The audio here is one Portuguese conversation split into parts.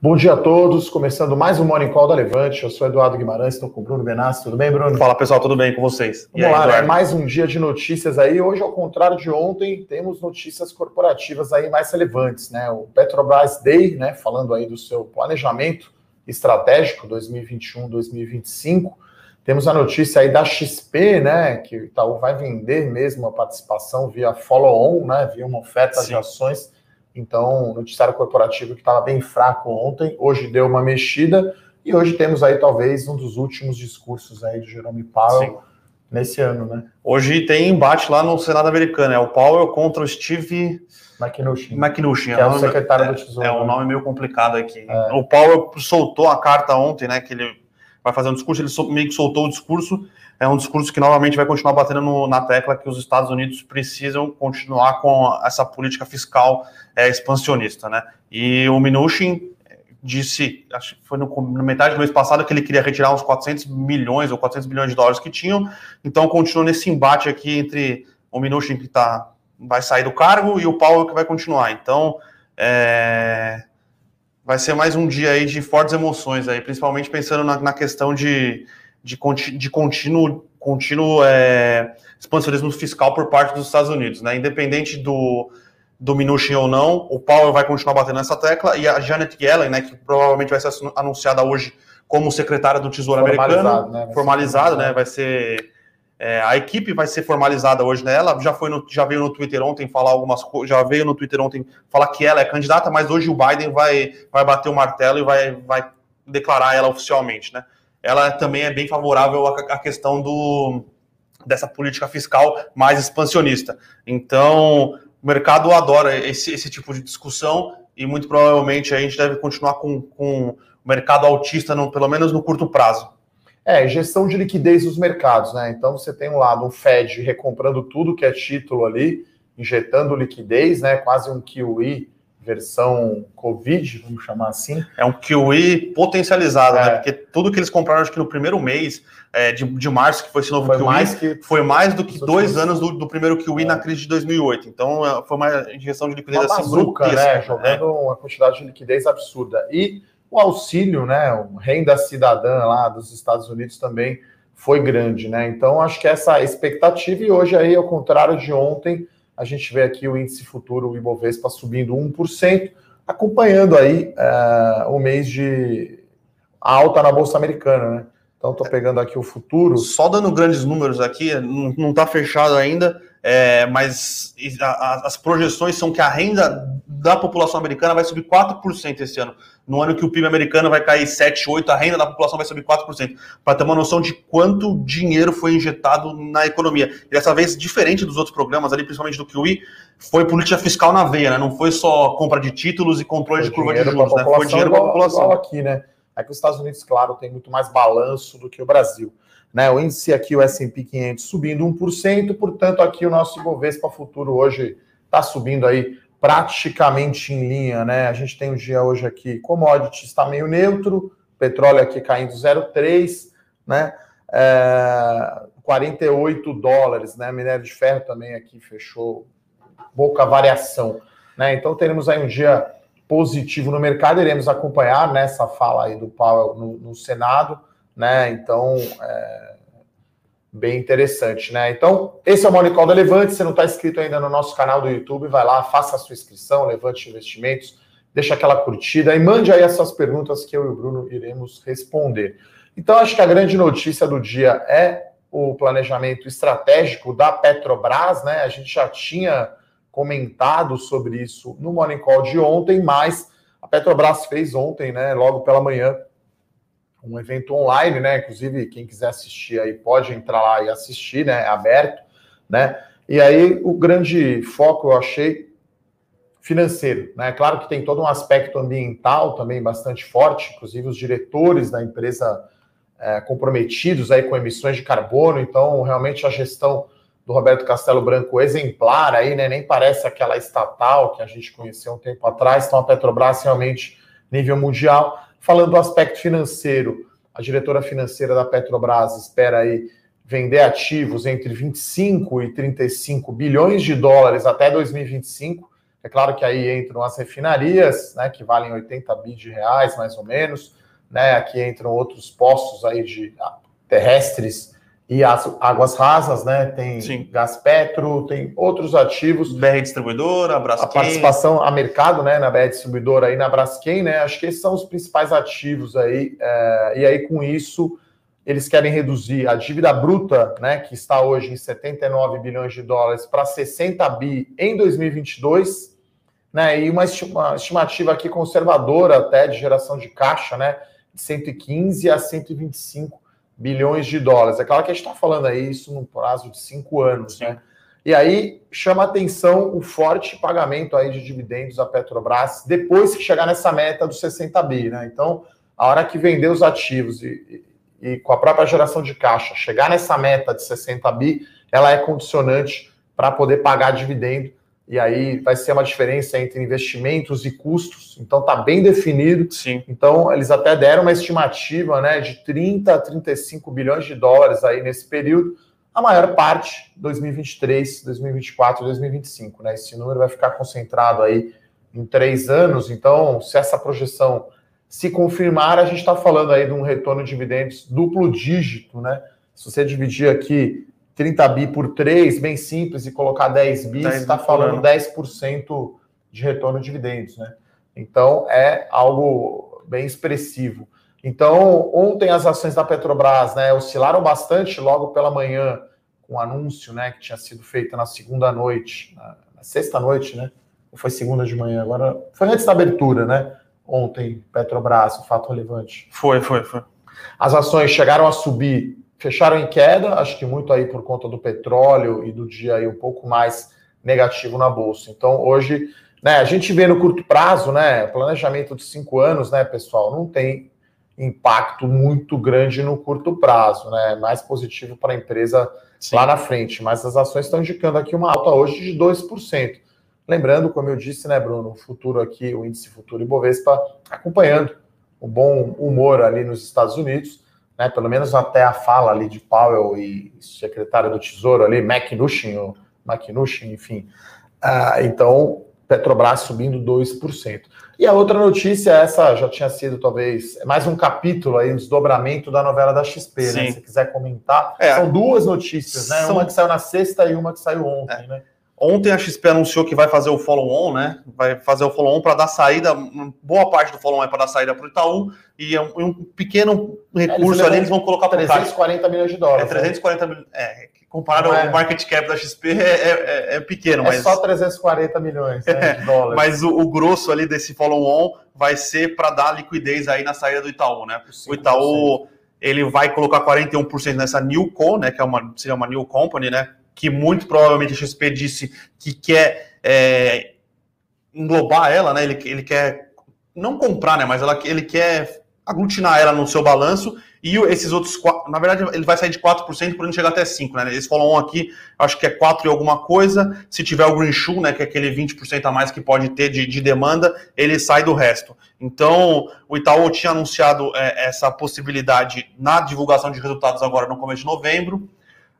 Bom dia a todos, começando mais um Morning Call da Levante. Eu sou Eduardo Guimarães, estou com o Bruno Benassi. Tudo bem, Bruno? Fala pessoal, tudo bem com vocês? Vamos aí, lá, né? mais um dia de notícias aí. Hoje, ao contrário de ontem, temos notícias corporativas aí mais relevantes, né? O Petrobras Day, né? Falando aí do seu planejamento estratégico 2021-2025. Temos a notícia aí da XP, né? Que o Itaú vai vender mesmo a participação via follow-on, né? Via uma oferta Sim. de ações então, noticiário corporativo que estava bem fraco ontem, hoje deu uma mexida e hoje temos aí talvez um dos últimos discursos aí de Jerome Powell Sim. nesse ano, né? Hoje tem embate lá no Senado americano, é o Powell contra o Steve McNushin, McNushin que é, é o secretário é, do Tesouro. É um nome meio complicado aqui. É. O Powell soltou a carta ontem, né, que ele vai fazer um discurso, ele meio que soltou o discurso é um discurso que novamente vai continuar batendo no, na tecla que os Estados Unidos precisam continuar com essa política fiscal é, expansionista, né? E o Mnuchin disse, acho que foi no, na metade do mês passado, que ele queria retirar uns 400 milhões ou 400 bilhões de dólares que tinham, então continua nesse embate aqui entre o Mnuchin que tá, vai sair do cargo e o Powell que vai continuar. Então, é, vai ser mais um dia aí de fortes emoções aí, principalmente pensando na, na questão de de, de contínuo, contínuo é, expansionismo fiscal por parte dos Estados Unidos, né? Independente do, do Mnuchin ou não, o Powell vai continuar batendo nessa tecla e a Janet Yellen, né, que provavelmente vai ser anunciada hoje como secretária do Tesouro americano, né? formalizada, né? Vai ser é, a equipe vai ser formalizada hoje nela. Já foi no, já veio no Twitter ontem falar algumas coisas, já veio no Twitter ontem falar que ela é candidata, mas hoje o Biden vai vai bater o martelo e vai vai declarar ela oficialmente, né? Ela também é bem favorável à questão do, dessa política fiscal mais expansionista. Então, o mercado adora esse, esse tipo de discussão e muito provavelmente a gente deve continuar com, com o mercado altista, no, pelo menos no curto prazo. É, gestão de liquidez dos mercados, né? Então você tem um lado um Fed recomprando tudo que é título ali, injetando liquidez, né? Quase um QE versão Covid, vamos chamar assim. É um QE potencializado, né? é. né? Porque tudo que eles compraram, acho que no primeiro mês é, de, de março, que foi esse novo foi QE, mais que, foi mais do que dois anos do, do primeiro QE é. na crise de 2008. Então, é, foi uma injeção de liquidez uma assim, bazuca, né? né? Jogando uma quantidade de liquidez absurda. E o auxílio, né? O renda cidadã lá dos Estados Unidos também foi grande, né? Então, acho que essa expectativa, e hoje aí, ao contrário de ontem, a gente vê aqui o índice futuro, o Ibovespa, subindo 1%, acompanhando aí uh, o mês de alta na Bolsa Americana, né? Então, estou pegando aqui o futuro. Só dando grandes números aqui, não está fechado ainda, é, mas a, a, as projeções são que a renda da população americana vai subir 4% esse ano. No ano que o PIB americano vai cair 7, 8, a renda da população vai subir 4%. Para ter uma noção de quanto dinheiro foi injetado na economia. E dessa vez, diferente dos outros programas ali, principalmente do QI, foi política fiscal na veia, né? Não foi só compra de títulos e controle foi de curva de juros, né? Foi dinheiro para a população. Aqui, né? É que os Estados Unidos, claro, tem muito mais balanço do que o Brasil. Né, o índice aqui, o S&P 500, subindo 1%, portanto, aqui o nosso Ibovespa Futuro hoje está subindo aí praticamente em linha, né? A gente tem um dia hoje aqui, commodities está meio neutro, petróleo aqui caindo 0,3, né? É, 48 dólares, né? Minério de ferro também aqui fechou pouca variação, né? Então teremos aí um dia positivo no mercado, iremos acompanhar nessa fala aí do Powell no, no Senado, né? Então é, bem interessante, né? Então, esse é o Morning Call da Levante. Se não está inscrito ainda no nosso canal do YouTube, vai lá, faça a sua inscrição, Levante Investimentos, deixa aquela curtida e mande aí as suas perguntas que eu e o Bruno iremos responder. Então, acho que a grande notícia do dia é o planejamento estratégico da Petrobras, né? A gente já tinha comentado sobre isso no Morning Call de ontem, mas a Petrobras fez ontem, né, logo pela manhã, um evento online, né? Inclusive, quem quiser assistir aí pode entrar lá e assistir, né? É aberto, né? E aí o grande foco eu achei financeiro, né? Claro que tem todo um aspecto ambiental também bastante forte, inclusive os diretores da empresa é, comprometidos aí com emissões de carbono, então realmente a gestão do Roberto Castelo Branco exemplar aí, né? Nem parece aquela estatal que a gente conheceu um tempo atrás, então a Petrobras realmente nível mundial. Falando do aspecto financeiro, a diretora financeira da Petrobras espera aí vender ativos entre 25 e 35 bilhões de dólares até 2025. É claro que aí entram as refinarias, né, que valem 80 bi de reais, mais ou menos, né? Aqui entram outros postos aí de ah, terrestres e as águas rasas, né? Tem Sim. gás petro, tem outros ativos. BR distribuidora, Braskem. A participação a mercado, né? Na BR distribuidora e na Braskem, né? Acho que esses são os principais ativos aí. É, e aí com isso eles querem reduzir a dívida bruta, né? Que está hoje em 79 bilhões de dólares para 60 bi em 2022, né? E uma estimativa aqui conservadora até de geração de caixa, né? De 115 a 125 bilhões de dólares. É claro que a gente está falando aí isso num prazo de cinco anos, Sim. né? E aí chama atenção o forte pagamento aí de dividendos à Petrobras depois que chegar nessa meta dos 60 bi, né? Então, a hora que vender os ativos e, e, e com a própria geração de caixa chegar nessa meta de 60 bi, ela é condicionante para poder pagar dividendo e aí vai ser uma diferença entre investimentos e custos, então está bem definido. Sim. Então, eles até deram uma estimativa né, de 30 a 35 bilhões de dólares aí nesse período, a maior parte 2023, 2024 2025. Né? Esse número vai ficar concentrado aí em três anos, então, se essa projeção se confirmar, a gente está falando aí de um retorno de dividendos duplo dígito, né? Se você dividir aqui 30 bi por 3, bem simples, e colocar 10 bi, você está falando 10% de retorno de dividendos, né? Então é algo bem expressivo. Então, ontem as ações da Petrobras né, oscilaram bastante logo pela manhã, com o anúncio né, que tinha sido feito na segunda noite, na, sexta noite, né? Ou foi segunda de manhã? Agora foi antes da abertura, né? Ontem, Petrobras, o fato relevante. Foi, foi, foi. As ações chegaram a subir fecharam em queda, acho que muito aí por conta do petróleo e do dia aí um pouco mais negativo na bolsa. Então, hoje, né, a gente vê no curto prazo, né, planejamento de cinco anos, né, pessoal, não tem impacto muito grande no curto prazo, né, mais positivo para a empresa Sim. lá na frente, mas as ações estão indicando aqui uma alta hoje de 2%. Lembrando, como eu disse, né, Bruno, o futuro aqui, o índice futuro Ibovespa acompanhando o bom humor ali nos Estados Unidos, né, pelo menos até a fala ali de Powell e secretário do Tesouro ali, McNushin, ou McNushin, enfim. Ah, então, Petrobras subindo 2%. E a outra notícia, essa já tinha sido talvez mais um capítulo aí, um desdobramento da novela da XP, né? Sim. né? Se quiser comentar. É, São duas notícias, né? São... Uma que saiu na sexta e uma que saiu ontem, é. né? Ontem a XP anunciou que vai fazer o follow-on, né? Vai fazer o follow-on para dar saída, boa parte do follow-on é para dar saída para o Itaú, e um, um pequeno recurso ali eles vão colocar para 340 milhões de dólares. É 340 né? milhões. É, comparado é. ao market cap da XP, é, é, é pequeno. É mas... só 340 milhões né, de dólares. mas o, o, grosso ali desse follow-on vai ser para dar liquidez aí na saída do Itaú, né? O Itaú ele vai colocar 41% nessa new co, né? Que é uma, seria uma new company, né? Que muito provavelmente a XP disse que quer é, englobar ela, né? Ele, ele quer não comprar, né? Mas ela, ele quer aglutinar ela no seu balanço e esses outros, na verdade, ele vai sair de 4% por não chegar até 5%, né? Eles falam aqui, acho que é 4 e alguma coisa. Se tiver o Green Shoe, né, que é aquele 20% a mais que pode ter de, de, demanda, ele sai do resto. Então, o Itaú tinha anunciado é, essa possibilidade na divulgação de resultados agora no começo de novembro.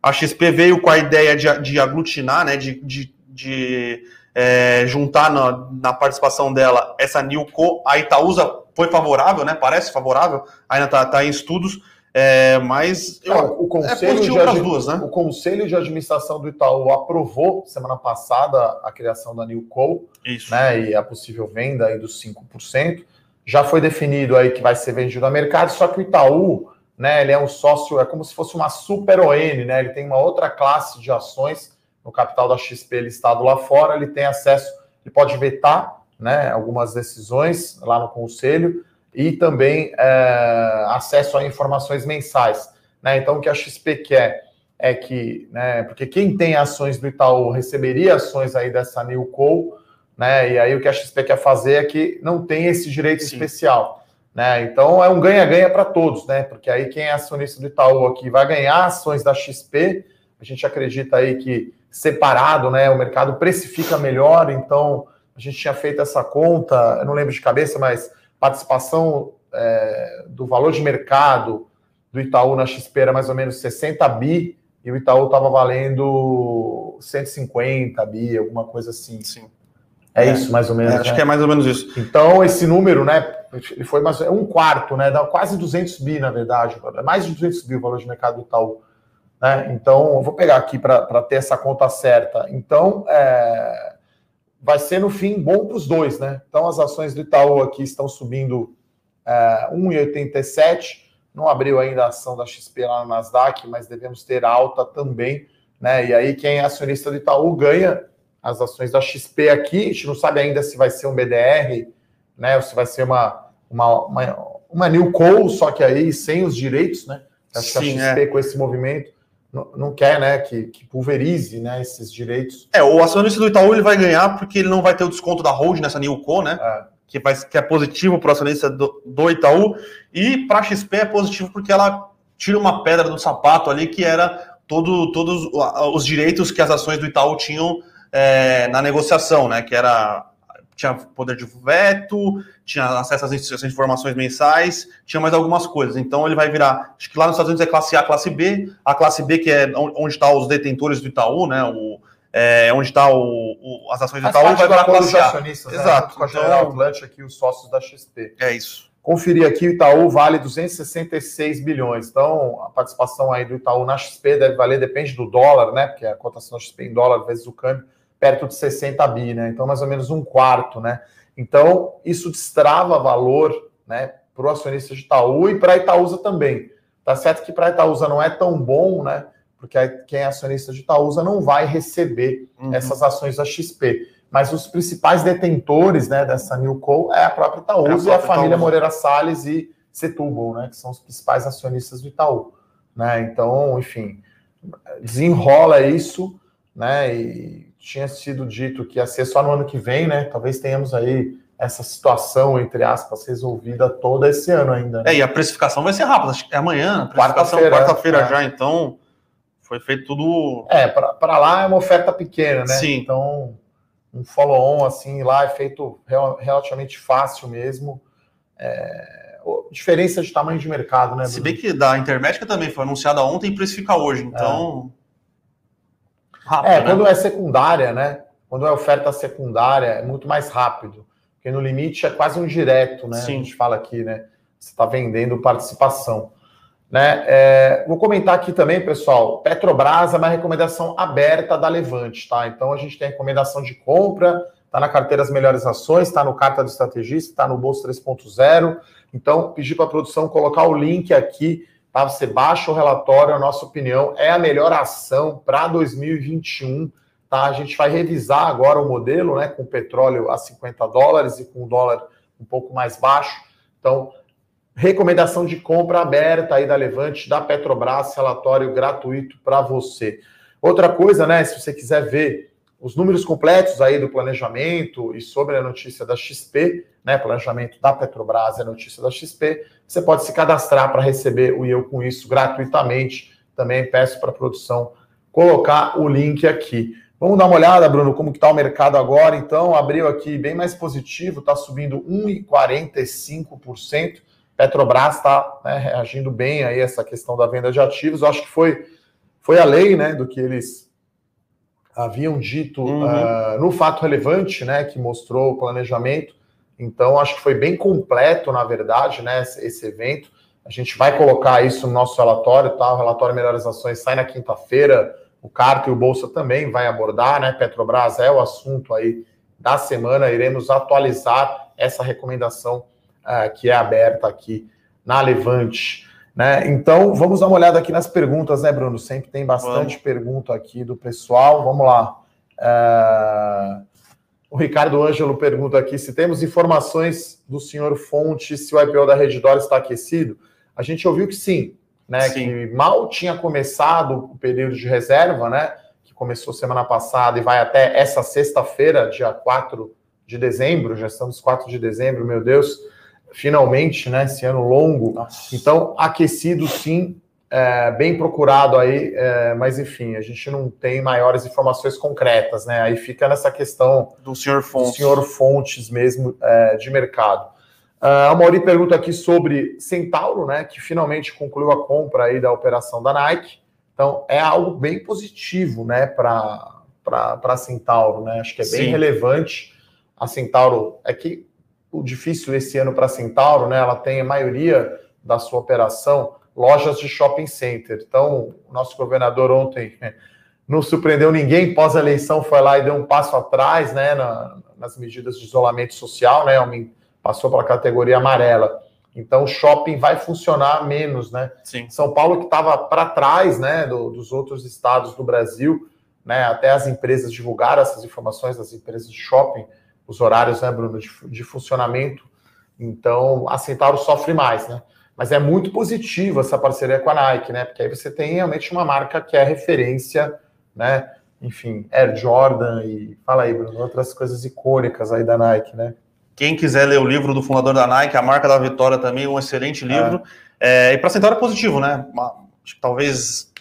A XP veio com a ideia de, de aglutinar, né, de, de, de é, juntar na, na, participação dela essa Nilco. A Itaúsa foi favorável, né? Parece favorável, ainda está tá em estudos. É, mas eu, o, conselho é de, duas, né? o Conselho de Administração do Itaú aprovou semana passada a criação da Newco Isso. Né, e a possível venda aí dos 5%. Já foi definido aí que vai ser vendido a mercado, só que o Itaú né? Ele é um sócio, é como se fosse uma super ON, né? Ele tem uma outra classe de ações no capital da XP listado lá fora, ele tem acesso, ele pode vetar, né? Algumas decisões lá no conselho e também é, acesso a informações mensais, né? Então o que a XP quer é que, né? Porque quem tem ações do Itaú receberia ações aí dessa Newco, né? E aí o que a XP quer fazer é que não tem esse direito Sim. especial. Né? Então é um ganha-ganha para todos, né? Porque aí quem é acionista do Itaú aqui vai ganhar ações da XP. A gente acredita aí que separado, né? O mercado precifica melhor. Então a gente tinha feito essa conta, eu não lembro de cabeça, mas participação é, do valor de mercado do Itaú na XP era mais ou menos 60 bi e o Itaú estava valendo 150 bi, alguma coisa assim. Sim. É, é isso, mais ou menos. É, acho né? que é mais ou menos isso. Então, esse número, né, ele foi mais, um quarto, né, dá quase 200 bi, na verdade, é mais de 200 bi o valor de mercado do Itaú. Né? Então, eu vou pegar aqui para ter essa conta certa. Então, é, vai ser no fim bom para os dois, né? Então, as ações do Itaú aqui estão subindo é, 1,87. Não abriu ainda a ação da XP lá no Nasdaq, mas devemos ter alta também, né? E aí, quem é acionista do Itaú ganha as ações da XP aqui. A gente não sabe ainda se vai ser um BDR, né? Ou se vai ser uma, uma, uma, uma New Call, só que aí sem os direitos, né? Acho Sim, que a XP é. com esse movimento não, não quer, né, que, que, pulverize, né, esses direitos. É, o acionista do Itaú ele vai ganhar porque ele não vai ter o desconto da hold nessa New Co, né? É. Que, vai, que é positivo para o acionista do, do Itaú e para a XP é positivo porque ela tira uma pedra do sapato ali que era todo, todos os direitos que as ações do Itaú tinham é, na negociação, né? Que era tinha poder de veto, tinha acesso às informações mensais, tinha mais algumas coisas. Então ele vai virar, acho que lá nos Estados Unidos é classe A, classe B, a classe B que é onde estão tá os detentores do Itaú, né? O, é, onde está as ações do Itaú, vai virar classe A. Né? Exato. Com a General então, Atlantic aqui, os sócios da XP. É isso. Conferir aqui, o Itaú vale 266 bilhões. Então, a participação aí do Itaú na XP deve valer, depende do dólar, né? Porque a cotação da XP em dólar vezes o câmbio perto de 60 bi, né? Então, mais ou menos um quarto, né? Então, isso destrava valor, né, para o acionista de Itaú e para a Itaúsa também. Tá certo que para a Itaúsa não é tão bom, né? Porque quem é acionista de Itaúsa não vai receber uhum. essas ações da XP. Mas os principais detentores né, dessa Newco é a própria Itaúsa é a própria e a família Itaúsa. Moreira Salles e Setúbal, né? Que são os principais acionistas do Itaú. Né? Então, enfim, desenrola isso, né? E tinha sido dito que ia ser só no ano que vem, né? Talvez tenhamos aí essa situação, entre aspas, resolvida toda esse ano ainda. Né? É, e a precificação vai ser rápida, acho que é amanhã, quarta-feira quarta-feira é. já, então foi feito tudo. É, para lá é uma oferta pequena, né? Sim. Então, um follow-on assim lá é feito relativamente fácil mesmo. É, diferença de tamanho de mercado, né? Se bem que da Intermédica também foi anunciada ontem e precifica hoje, então. É. Rápido, é, né? quando é secundária, né? Quando é oferta secundária, é muito mais rápido. Porque no limite é quase um direto, né? Sim. A gente fala aqui, né? Você está vendendo participação. Né? É, vou comentar aqui também, pessoal. Petrobras é uma recomendação aberta da Levante, tá? Então a gente tem recomendação de compra, tá na carteira as melhores ações, está no carta do estrategista, está no bolso 3.0. Então, pedir para a produção colocar o link aqui Tá? Você baixa o relatório, a nossa opinião é a melhor ação para 2021. Tá? A gente vai revisar agora o modelo, né, com petróleo a 50 dólares e com o dólar um pouco mais baixo. Então, recomendação de compra aberta aí da Levante, da Petrobras, relatório gratuito para você. Outra coisa, né, se você quiser ver os números completos aí do planejamento e sobre a notícia da XP, né, planejamento da Petrobras e a notícia da XP, você pode se cadastrar para receber o Eu Com Isso gratuitamente. Também peço para a produção colocar o link aqui. Vamos dar uma olhada, Bruno, como está o mercado agora. Então, abriu aqui bem mais positivo, está subindo 1,45%. Petrobras está né, reagindo bem aí a essa questão da venda de ativos. Eu acho que foi, foi a lei né, do que eles haviam dito uhum. uh, no fato relevante, né, que mostrou o planejamento. Então, acho que foi bem completo, na verdade, né, esse, evento. A gente vai colocar isso no nosso relatório, tá? O relatório Melhores Ações sai na quinta-feira. O Carta e o Bolsa também vai abordar, né? Petrobras é o assunto aí da semana. Iremos atualizar essa recomendação uh, que é aberta aqui na Levante. Né? Então, vamos dar uma olhada aqui nas perguntas, né, Bruno? Sempre tem bastante vamos. pergunta aqui do pessoal. Vamos lá. É... O Ricardo Ângelo pergunta aqui se temos informações do senhor Fonte se o IPO da Redditor está aquecido. A gente ouviu que sim, né? Sim. Que mal tinha começado o período de reserva, né? Que começou semana passada e vai até essa sexta-feira, dia 4 de dezembro, já estamos 4 de dezembro, meu Deus finalmente, né? Esse ano longo. Nossa. Então, aquecido sim, é, bem procurado aí, é, mas enfim, a gente não tem maiores informações concretas, né? Aí fica nessa questão do senhor Fontes, do senhor Fontes mesmo é, de mercado. Uh, a Mauri pergunta aqui sobre Centauro, né? Que finalmente concluiu a compra aí da operação da Nike. Então, é algo bem positivo, né, para Centauro, né? Acho que é bem Sim. relevante a Centauro, é que difícil esse ano para a Centauro, né? Ela tem a maioria da sua operação lojas de shopping center. Então, o nosso governador ontem não surpreendeu ninguém, pós-eleição foi lá e deu um passo atrás, né, na, nas medidas de isolamento social, né, passou para a categoria amarela. Então, o shopping vai funcionar menos, né? Sim. São Paulo que estava para trás, né, do, dos outros estados do Brasil, né, até as empresas divulgaram essas informações das empresas de shopping, os horários, né, Bruno, de, de funcionamento. Então, a Centauro sofre mais, né? Mas é muito positivo essa parceria com a Nike, né? Porque aí você tem realmente uma marca que é referência, né? Enfim, Air Jordan e fala aí, Bruno, outras coisas icônicas aí da Nike, né? Quem quiser ler o livro do fundador da Nike, a marca da vitória também, um excelente livro. É. É, e para a Centauro é positivo, né? Talvez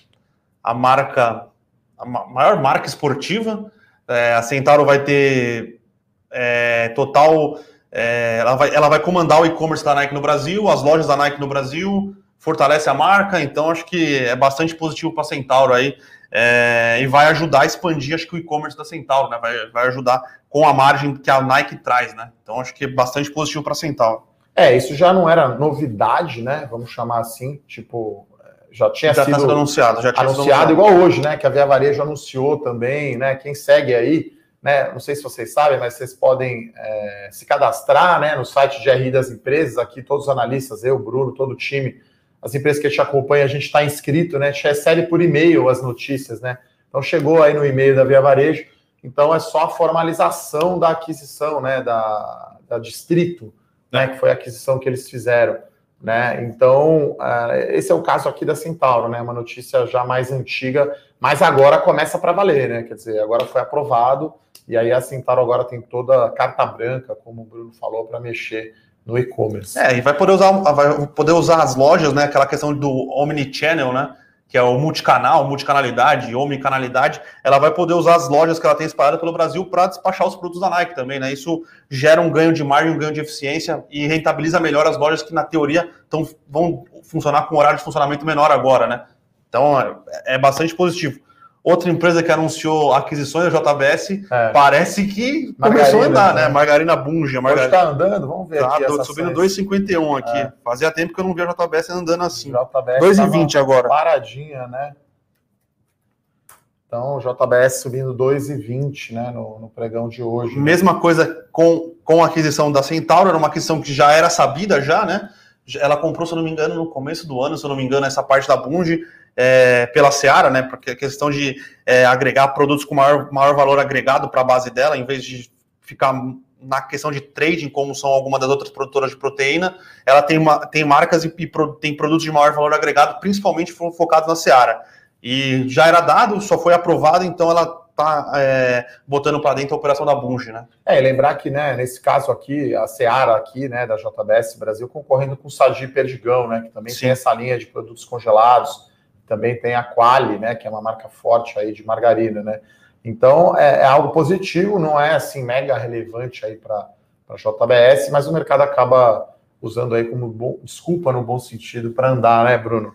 a marca, a maior marca esportiva. É, a Centauro vai ter é, total. É, ela, vai, ela vai comandar o e-commerce da Nike no Brasil, as lojas da Nike no Brasil, fortalece a marca, então acho que é bastante positivo para a Centauro aí. É, e vai ajudar a expandir, acho que o e-commerce da Centauro, né? Vai, vai ajudar com a margem que a Nike traz, né? Então acho que é bastante positivo para a Centauro. É, isso já não era novidade, né? Vamos chamar assim, tipo, já tinha já sido, sido anunciado, já tinha anunciado, anunciado igual hoje, né? Que a Via Varejo anunciou também, né? Quem segue aí né? Não sei se vocês sabem, mas vocês podem é, se cadastrar né, no site de RI das empresas. Aqui, todos os analistas, eu, Bruno, todo o time, as empresas que a gente acompanha, a gente está inscrito, né? A gente recebe por e-mail as notícias, né? Então chegou aí no e-mail da Via Varejo. Então é só a formalização da aquisição, né? Da, da Distrito, né? Que foi a aquisição que eles fizeram. Né? Então, uh, esse é o caso aqui da Centauro, né? Uma notícia já mais antiga, mas agora começa para valer, né? Quer dizer, agora foi aprovado e aí a Centauro agora tem toda a carta branca, como o Bruno falou, para mexer no e-commerce. É, e vai poder usar, vai poder usar as lojas, né? Aquela questão do omnichannel, né? Que é o multicanal, multicanalidade, omnicanalidade, ela vai poder usar as lojas que ela tem espalhada pelo Brasil para despachar os produtos da Nike também, né? Isso gera um ganho de margem, um ganho de eficiência e rentabiliza melhor as lojas que, na teoria, tão, vão funcionar com horário de funcionamento menor agora, né? Então é, é bastante positivo. Outra empresa que anunciou aquisições, a JBS, é. parece que Margarina, começou a andar, né? né? Margarina Bunge. Margarina. está andando, vamos ver tá, aqui. subindo 2,51 aqui. É. Fazia tempo que eu não via a JBS andando assim. 2,20 agora. Paradinha, né? Então, JBS subindo 2,20 né, no, no, pregão de hoje. Né? Mesma coisa com, com a aquisição da Centauro, era uma aquisição que já era sabida já, né? Ela comprou, se eu não me engano, no começo do ano, se eu não me engano, essa parte da Bunge é, pela Seara, né? Porque a questão de é, agregar produtos com maior, maior valor agregado para a base dela, em vez de ficar na questão de trading, como são algumas das outras produtoras de proteína, ela tem, uma, tem marcas e, e pro, tem produtos de maior valor agregado, principalmente focados na Seara. E já era dado, só foi aprovado, então ela está é, botando para dentro a operação da Bunge, né? É, e lembrar que, né, nesse caso aqui, a Seara aqui, né, da JBS Brasil, concorrendo com o Sadi Perdigão, né, que também Sim. tem essa linha de produtos congelados, também tem a Quali, né, que é uma marca forte aí de margarina, né? Então é, é algo positivo, não é assim mega relevante aí para a JBS, mas o mercado acaba usando aí como bom, desculpa no bom sentido para andar, né, Bruno?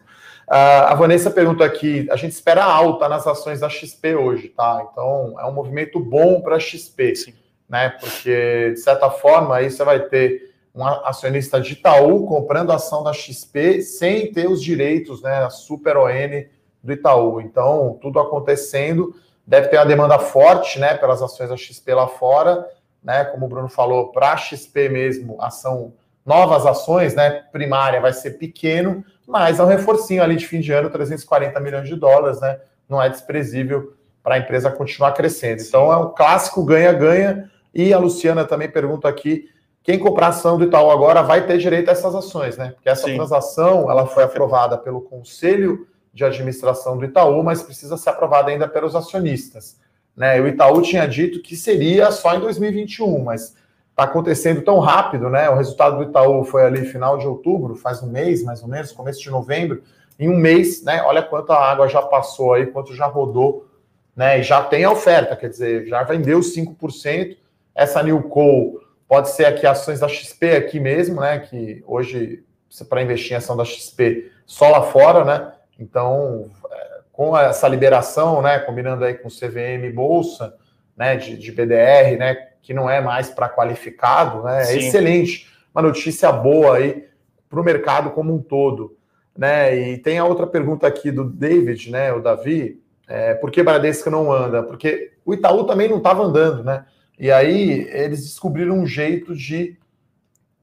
Uh, a Vanessa pergunta aqui: a gente espera alta nas ações da XP hoje, tá? Então é um movimento bom para a XP, Sim. né? Porque de certa forma aí você vai ter um acionista de Itaú comprando ação da XP sem ter os direitos, né, a super ON do Itaú. Então, tudo acontecendo, deve ter uma demanda forte, né, pelas ações da XP lá fora, né, como o Bruno falou, para a XP mesmo, ação novas ações, né, primária vai ser pequeno, mas é um reforcinho ali de fim de ano, 340 milhões de dólares, né, não é desprezível para a empresa continuar crescendo. Então, é um clássico ganha-ganha, e a Luciana também pergunta aqui quem comprar ação do Itaú agora vai ter direito a essas ações, né? Porque essa Sim. transação ela foi aprovada pelo Conselho de Administração do Itaú, mas precisa ser aprovada ainda pelos acionistas. Né? O Itaú tinha dito que seria só em 2021, mas está acontecendo tão rápido, né? O resultado do Itaú foi ali final de outubro, faz um mês mais ou menos, começo de novembro. Em um mês, né? Olha quanta água já passou aí, quanto já rodou, né? E já tem a oferta, quer dizer, já vendeu 5%. Essa New Coal Pode ser aqui ações da XP aqui mesmo, né? Que hoje, para investir em ação da XP, só lá fora, né? Então, é, com essa liberação, né? Combinando aí com CVM Bolsa, né? De, de BDR, né? que não é mais para qualificado, né? É excelente. Uma notícia boa aí para o mercado como um todo. Né? E tem a outra pergunta aqui do David, né? O Davi, é, por que Bradesco não anda? Porque o Itaú também não estava andando, né? E aí eles descobriram um jeito de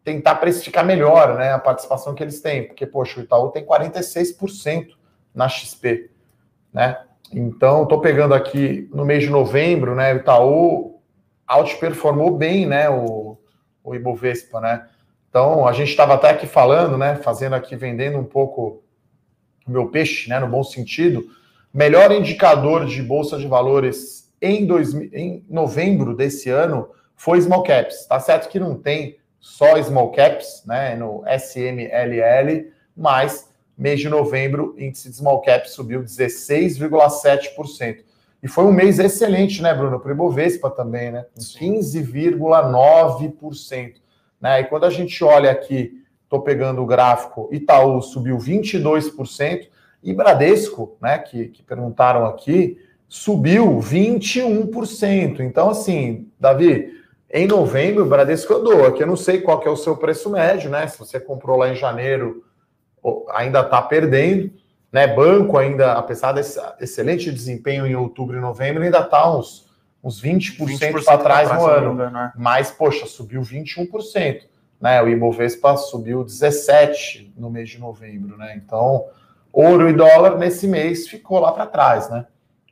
tentar precificar melhor né, a participação que eles têm, porque, poxa, o Itaú tem 46% na XP, né? Então, estou pegando aqui no mês de novembro, né? O Itaú outperformou bem, né? O, o Ibovespa, né? Então, a gente estava até aqui falando, né? Fazendo aqui, vendendo um pouco o meu peixe, né? No bom sentido. Melhor indicador de bolsa de valores em, dois, em novembro desse ano foi small caps. Tá certo que não tem só small caps, né? No SMLL, mas mês de novembro, índice de small cap subiu 16,7%. E foi um mês excelente, né, Bruno? Para o Ibovespa também, né? 15,9%. Né? E quando a gente olha aqui, estou pegando o gráfico, Itaú subiu 22%, e Bradesco, né, que, que perguntaram aqui, subiu 21%. Então, assim, Davi, em novembro, o Bradesco andou. Aqui eu não sei qual que é o seu preço médio, né? Se você comprou lá em janeiro ainda está perdendo, né? Banco ainda, apesar desse excelente desempenho em outubro e novembro, ainda está uns, uns 20%, 20 para trás no ano. né? Mas, poxa, subiu 21%. Né? O Ibovespa subiu 17% no mês de novembro, né? Então, ouro e dólar nesse mês ficou lá para trás, né?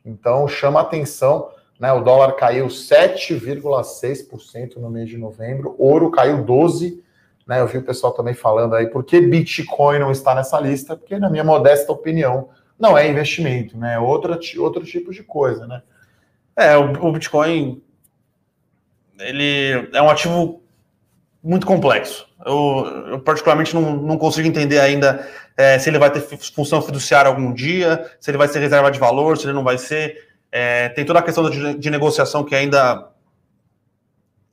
Então, chama atenção, né? O dólar caiu 7,6% no mês de novembro, ouro caiu 12%, né? Eu vi o pessoal também falando aí, por que Bitcoin não está nessa lista? Porque, na minha modesta opinião, não é investimento, né? É outro, outro tipo de coisa, né? É, o, o Bitcoin ele é um ativo muito complexo. Eu, eu particularmente não, não, consigo entender ainda é, se ele vai ter função fiduciária algum dia, se ele vai ser reserva de valor, se ele não vai ser. É, tem toda a questão de, de negociação que ainda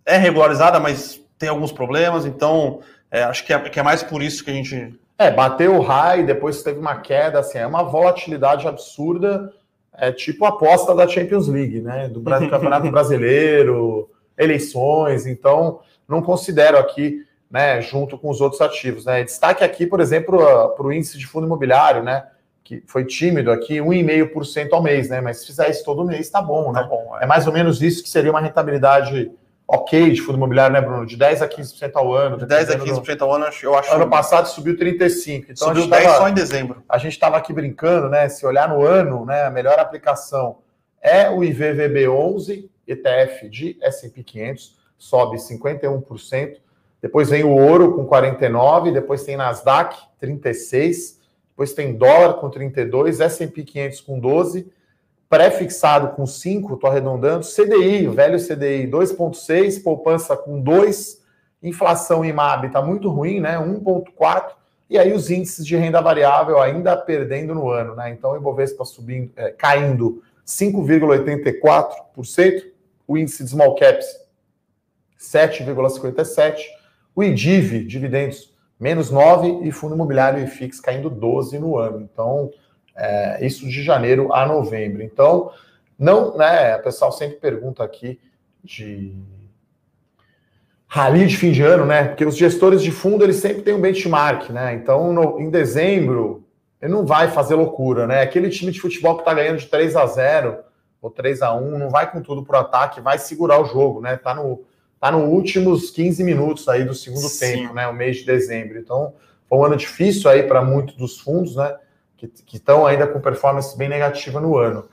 é regularizada, mas tem alguns problemas, então é, acho que é, que é, mais por isso que a gente. É, bateu o high, depois teve uma queda, assim, é uma volatilidade absurda, é tipo a aposta da Champions League, né? Do Campeonato Brasileiro, eleições, então não considero aqui, né, junto com os outros ativos, né? Destaque aqui, por exemplo, para o índice de fundo imobiliário, né? Que foi tímido aqui, 1,5% ao mês, né? Mas se fizer isso todo mês, tá bom, né? Tá bom, é. é mais ou menos isso que seria uma rentabilidade ok de fundo imobiliário, né, Bruno? De 10 a 15% ao ano. De 10 a 15% ao ano, eu acho. Ano passado subiu 35%. Então subiu 10 tava, só em dezembro. A gente estava aqui brincando, né? Se olhar no ano, né, a melhor aplicação é o IVVB11, ETF de S&P 500, sobe 51%. Depois vem o ouro com 49, depois tem Nasdaq 36, depois tem dólar com 32, S&P 500 com 12 pré-fixado com 5, estou arredondando, CDI, velho CDI 2,6, poupança com 2, inflação IMAB está muito ruim, né? 1,4, e aí os índices de renda variável ainda perdendo no ano, né? Então o Ibovespa subindo, é, caindo 5,84%, o índice de small caps 7,57%, o IDIV, dividendos, menos 9%, e fundo imobiliário e FIX caindo 12% no ano. Então, é, isso de janeiro a novembro. Então, não, né? O pessoal sempre pergunta aqui de rally de fim de ano, né? Porque os gestores de fundo eles sempre têm um benchmark, né? Então, no, em dezembro, ele não vai fazer loucura, né? Aquele time de futebol que está ganhando de 3 a 0 ou 3 a 1 não vai com tudo pro ataque, vai segurar o jogo, né? Tá no tá nos últimos 15 minutos aí do segundo Sim. tempo, né? O mês de dezembro. Então, foi um ano difícil aí para muitos dos fundos, né? que estão ainda com performance bem negativa no ano.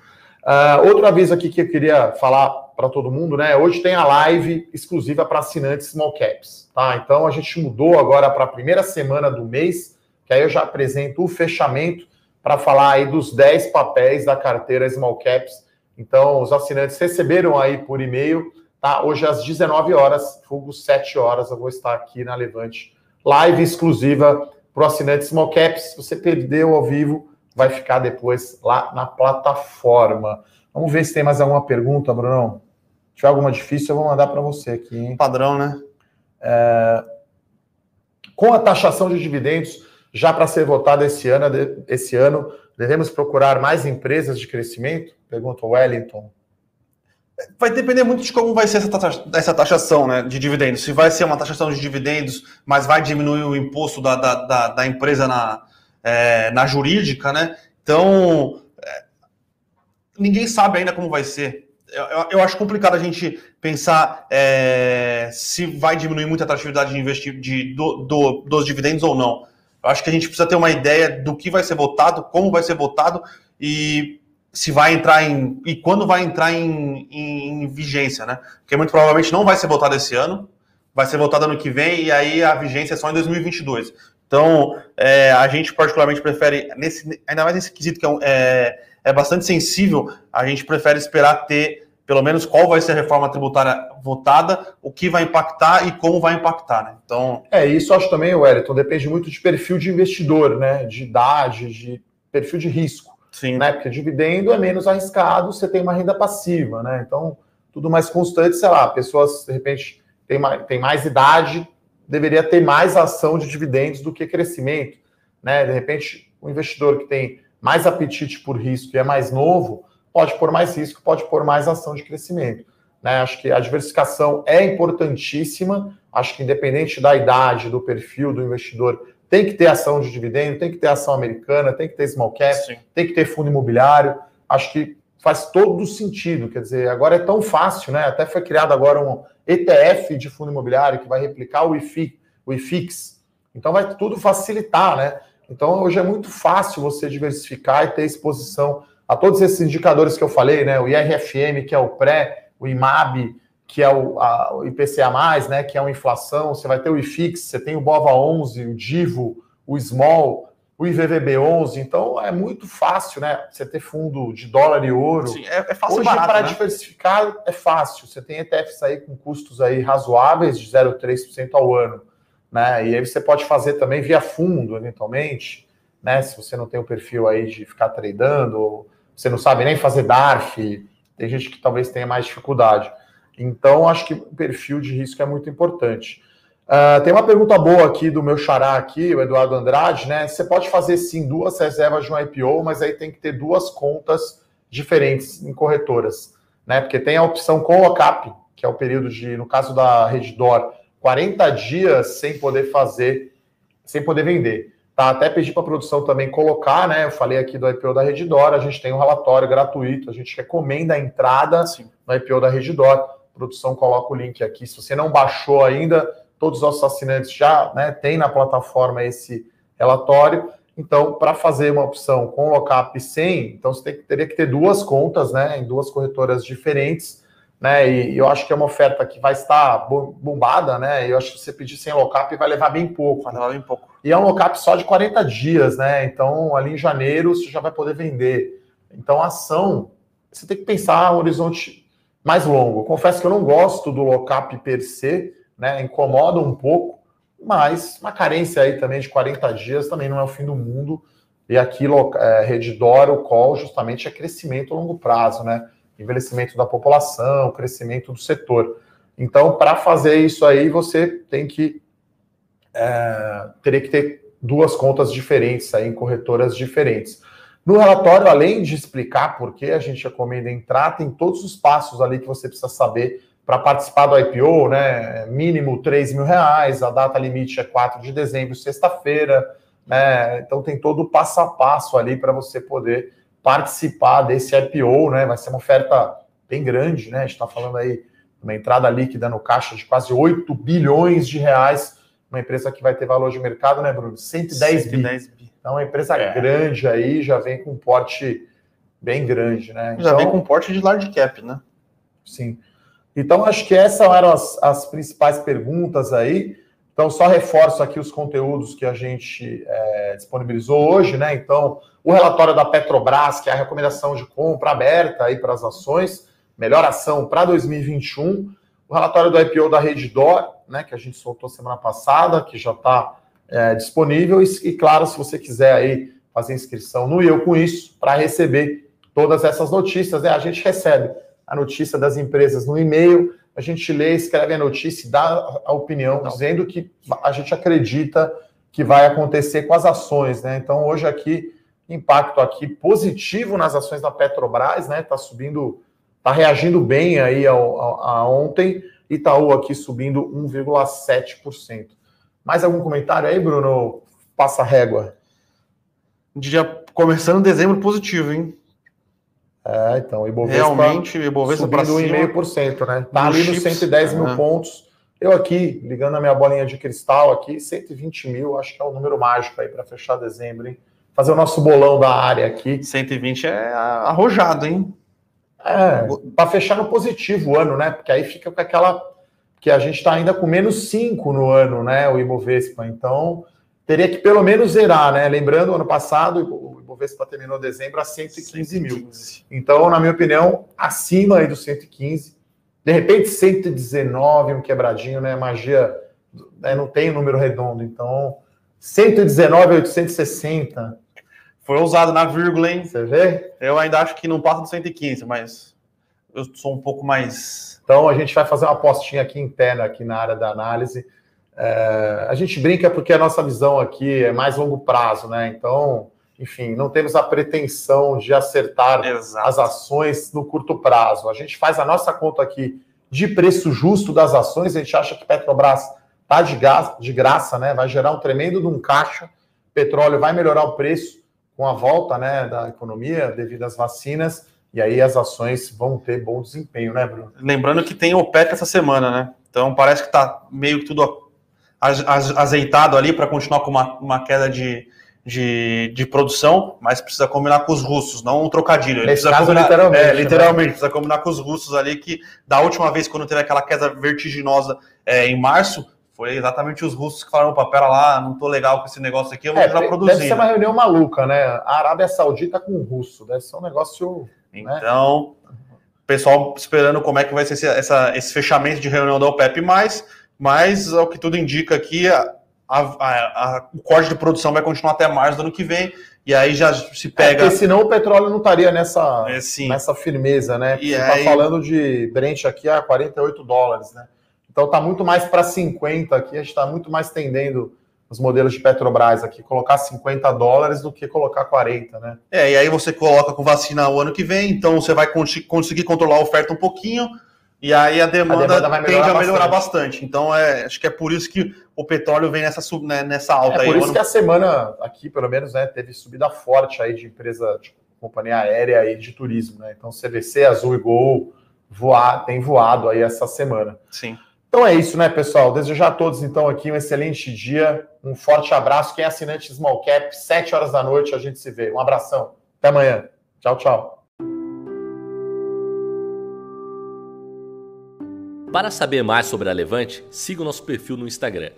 Uh, outro aviso aqui que eu queria falar para todo mundo, né? Hoje tem a live exclusiva para assinantes small caps, tá? Então a gente mudou agora para a primeira semana do mês, que aí eu já apresento o fechamento para falar aí dos 10 papéis da carteira small caps. Então os assinantes receberam aí por e-mail, tá? Hoje às 19 horas, fogo 7 horas, eu vou estar aqui na Levante, live exclusiva para o assinante Small Caps. Se você perdeu ao vivo, vai ficar depois lá na plataforma. Vamos ver se tem mais alguma pergunta, Brunão. Se tiver alguma difícil, eu vou mandar para você aqui. Hein? Padrão, né? É... Com a taxação de dividendos já para ser votada esse ano, esse ano, devemos procurar mais empresas de crescimento? Pergunta o Wellington. Vai depender muito de como vai ser essa, taxa, essa taxação né, de dividendos. Se vai ser uma taxação de dividendos, mas vai diminuir o imposto da, da, da, da empresa na, é, na jurídica, né? Então, é, ninguém sabe ainda como vai ser. Eu, eu, eu acho complicado a gente pensar é, se vai diminuir muito a atratividade de investir de, do, do, dos dividendos ou não. Eu acho que a gente precisa ter uma ideia do que vai ser votado, como vai ser votado e se vai entrar em. e quando vai entrar em, em, em, vigência, né? Porque muito provavelmente não vai ser votado esse ano, vai ser votado ano que vem, e aí a vigência é só em 2022. Então, é, a gente particularmente prefere, nesse, ainda mais nesse quesito que é, é, é bastante sensível, a gente prefere esperar ter pelo menos qual vai ser a reforma tributária votada, o que vai impactar e como vai impactar, né? Então. É, isso acho também, Wellington, depende muito de perfil de investidor, né? De idade, de perfil de risco. Sim. Né? Porque dividendo é menos arriscado, você tem uma renda passiva, né? Então, tudo mais constante, sei lá, pessoas, de repente, têm mais, tem mais idade, deveria ter mais ação de dividendos do que crescimento, né? De repente, o investidor que tem mais apetite por risco e é mais novo, pode pôr mais risco, pode pôr mais ação de crescimento. Né? Acho que a diversificação é importantíssima, acho que independente da idade, do perfil do investidor, tem que ter ação de dividendo, tem que ter ação americana, tem que ter small cap, Sim. tem que ter fundo imobiliário. Acho que faz todo sentido. Quer dizer, agora é tão fácil, né? Até foi criado agora um ETF de fundo imobiliário que vai replicar o IFI, o IFIX. Então vai tudo facilitar, né? Então hoje é muito fácil você diversificar e ter exposição a todos esses indicadores que eu falei, né? O IRFM, que é o pré, o IMAB, que é o, a, o IPCA+, né, que é uma inflação, você vai ter o IFIX, você tem o BOVA11, o DIVO, o SMALL, o IVVB11, então é muito fácil, né, você ter fundo de dólar e ouro. Sim, é, é fácil Hoje, para né? diversificar, é fácil, você tem ETFs aí com custos aí razoáveis de 0,3% ao ano, né, e aí você pode fazer também via fundo, eventualmente, né, se você não tem o perfil aí de ficar tradando, ou você não sabe nem fazer DARF, tem gente que talvez tenha mais dificuldade. Então, acho que o perfil de risco é muito importante. Uh, tem uma pergunta boa aqui do meu xará aqui, o Eduardo Andrade, né? Você pode fazer sim duas reservas de um IPO, mas aí tem que ter duas contas diferentes em corretoras, né? Porque tem a opção com lockup, que é o período de, no caso da Reddor, 40 dias sem poder fazer, sem poder vender. Tá, até pedi para a produção também colocar, né? Eu falei aqui do IPO da Reddor, a gente tem um relatório gratuito, a gente recomenda a entrada Sim. no IPO da Produção coloca o link aqui. Se você não baixou ainda, todos os nossos assinantes já né, tem na plataforma esse relatório. Então, para fazer uma opção com lockup 100, então você teria que ter duas contas, né, em duas corretoras diferentes, né, e, eu acho que é uma oferta que vai estar bombada, né, eu acho que você pedir sem lockup vai levar bem pouco. Vai levar bem pouco. E é um lockup só de 40 dias, né, então ali em janeiro você já vai poder vender. Então, a ação, você tem que pensar um horizonte mais longo. Confesso que eu não gosto do lockup per se, né? Incomoda um pouco, mas uma carência aí também de 40 dias também não é o fim do mundo. E aqui, é, o call justamente é crescimento a longo prazo, né? Envelhecimento da população, crescimento do setor. Então, para fazer isso aí, você tem que é, teria que ter duas contas diferentes aí em corretoras diferentes. No relatório, além de explicar por que a gente recomenda entrar, tem todos os passos ali que você precisa saber para participar do IPO, né? Mínimo 3 mil reais, a data limite é 4 de dezembro, sexta-feira, né? Então tem todo o passo a passo ali para você poder participar desse IPO, né? Vai ser uma oferta bem grande, né? A gente está falando aí uma entrada líquida no caixa de quase 8 bilhões de reais, uma empresa que vai ter valor de mercado, né, Bruno? 110, 110 bi. bi. Então, uma empresa é. grande aí já vem com porte bem grande, né? Já vem então, com porte de large cap, né? Sim. Então, acho que essas eram as, as principais perguntas aí. Então, só reforço aqui os conteúdos que a gente é, disponibilizou hoje, né? Então, o relatório da Petrobras, que é a recomendação de compra aberta aí para as ações, melhor ação para 2021. O relatório do IPO da Reddor, né? Que a gente soltou semana passada, que já está é, disponível. E, e, claro, se você quiser aí fazer inscrição no Eu Com Isso para receber todas essas notícias, né? A gente recebe a notícia das empresas no e-mail, a gente lê, escreve a notícia e dá a opinião, Não. dizendo que a gente acredita que vai acontecer com as ações, né? Então, hoje aqui, impacto aqui positivo nas ações da Petrobras, né? Está subindo está reagindo bem aí ao, ao, a ontem. Itaú aqui subindo 1,7%. Mais algum comentário aí, Bruno? Passa régua. Dia começando dezembro positivo, hein? É, então, Ibovespa realmente Ibovespa subindo 1,5%, né? Tá ali nos 110 mil né? pontos. Eu aqui, ligando a minha bolinha de cristal aqui, 120 mil, acho que é o número mágico aí para fechar dezembro, hein? Fazer o nosso bolão da área aqui. 120 é arrojado, hein? É, para fechar no positivo o ano, né? Porque aí fica com aquela. Que a gente está ainda com menos 5 no ano, né? O Ibovespa. Então, teria que pelo menos zerar, né? Lembrando, ano passado, o Ibovespa terminou dezembro a 115, 115 mil. Então, na minha opinião, acima aí dos 115. De repente, 119, um quebradinho, né? Magia né? não tem número redondo. Então, 119 860. Foi usado na vírgula, hein? Você vê? Eu ainda acho que não passa do 115, mas eu sou um pouco mais. Então a gente vai fazer uma apostinha aqui interna aqui na área da análise. É, a gente brinca porque a nossa visão aqui é mais longo prazo, né? Então, enfim, não temos a pretensão de acertar Exato. as ações no curto prazo. A gente faz a nossa conta aqui de preço justo das ações. A gente acha que Petrobras tá de, gás, de graça, né? Vai gerar um tremendo de um caixa. Petróleo vai melhorar o preço com a volta né, da economia devido às vacinas, e aí as ações vão ter bom desempenho, né, Bruno? Lembrando que tem o OPEC essa semana, né? Então parece que está meio que tudo azeitado ali para continuar com uma, uma queda de, de, de, produção, mas precisa combinar com os russos, não um trocadilho. Ele Nesse precisa caso, combinar, literalmente. É, literalmente, né? precisa combinar com os russos ali, que da última vez, quando teve aquela queda vertiginosa é, em março, foi exatamente os russos que falaram, opa, pera lá, não tô legal com esse negócio aqui, eu vou é, produzir. Deve ser uma reunião maluca, né? A Arábia Saudita com o russo, deve ser um negócio... Né? Então, né? pessoal esperando como é que vai ser esse, essa, esse fechamento de reunião da OPEP+, mas, ao que tudo indica aqui, a, a, a, o corte de produção vai continuar até março do ano que vem, e aí já se pega. É, porque senão o petróleo não estaria nessa, é, nessa firmeza, né? E Você está aí... falando de Brent aqui a 48 dólares, né? Então está muito mais para 50 aqui, a gente está muito mais tendendo os modelos de Petrobras aqui, colocar 50 dólares do que colocar 40, né? É, e aí você coloca com vacina o ano que vem, então você vai conseguir controlar a oferta um pouquinho, e aí a demanda, a demanda tende a melhorar bastante. bastante. Então, é, acho que é por isso que o petróleo vem nessa, né, nessa alta é aí. por isso ano... que a semana aqui, pelo menos, né, teve subida forte aí de empresa, de companhia aérea e de turismo, né? Então, CVC, Azul e Gol voar, tem voado aí essa semana. Sim. Então é isso, né, pessoal? Desejar a todos, então, aqui um excelente dia, um forte abraço. Quem é assinante Small Cap, 7 horas da noite, a gente se vê. Um abração. Até amanhã. Tchau, tchau. Para saber mais sobre a Levante, siga o nosso perfil no Instagram,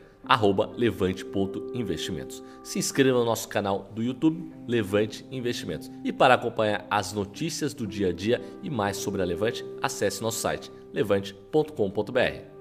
levante.investimentos. Se inscreva no nosso canal do YouTube, Levante Investimentos. E para acompanhar as notícias do dia a dia e mais sobre a Levante, acesse nosso site levante.com.br.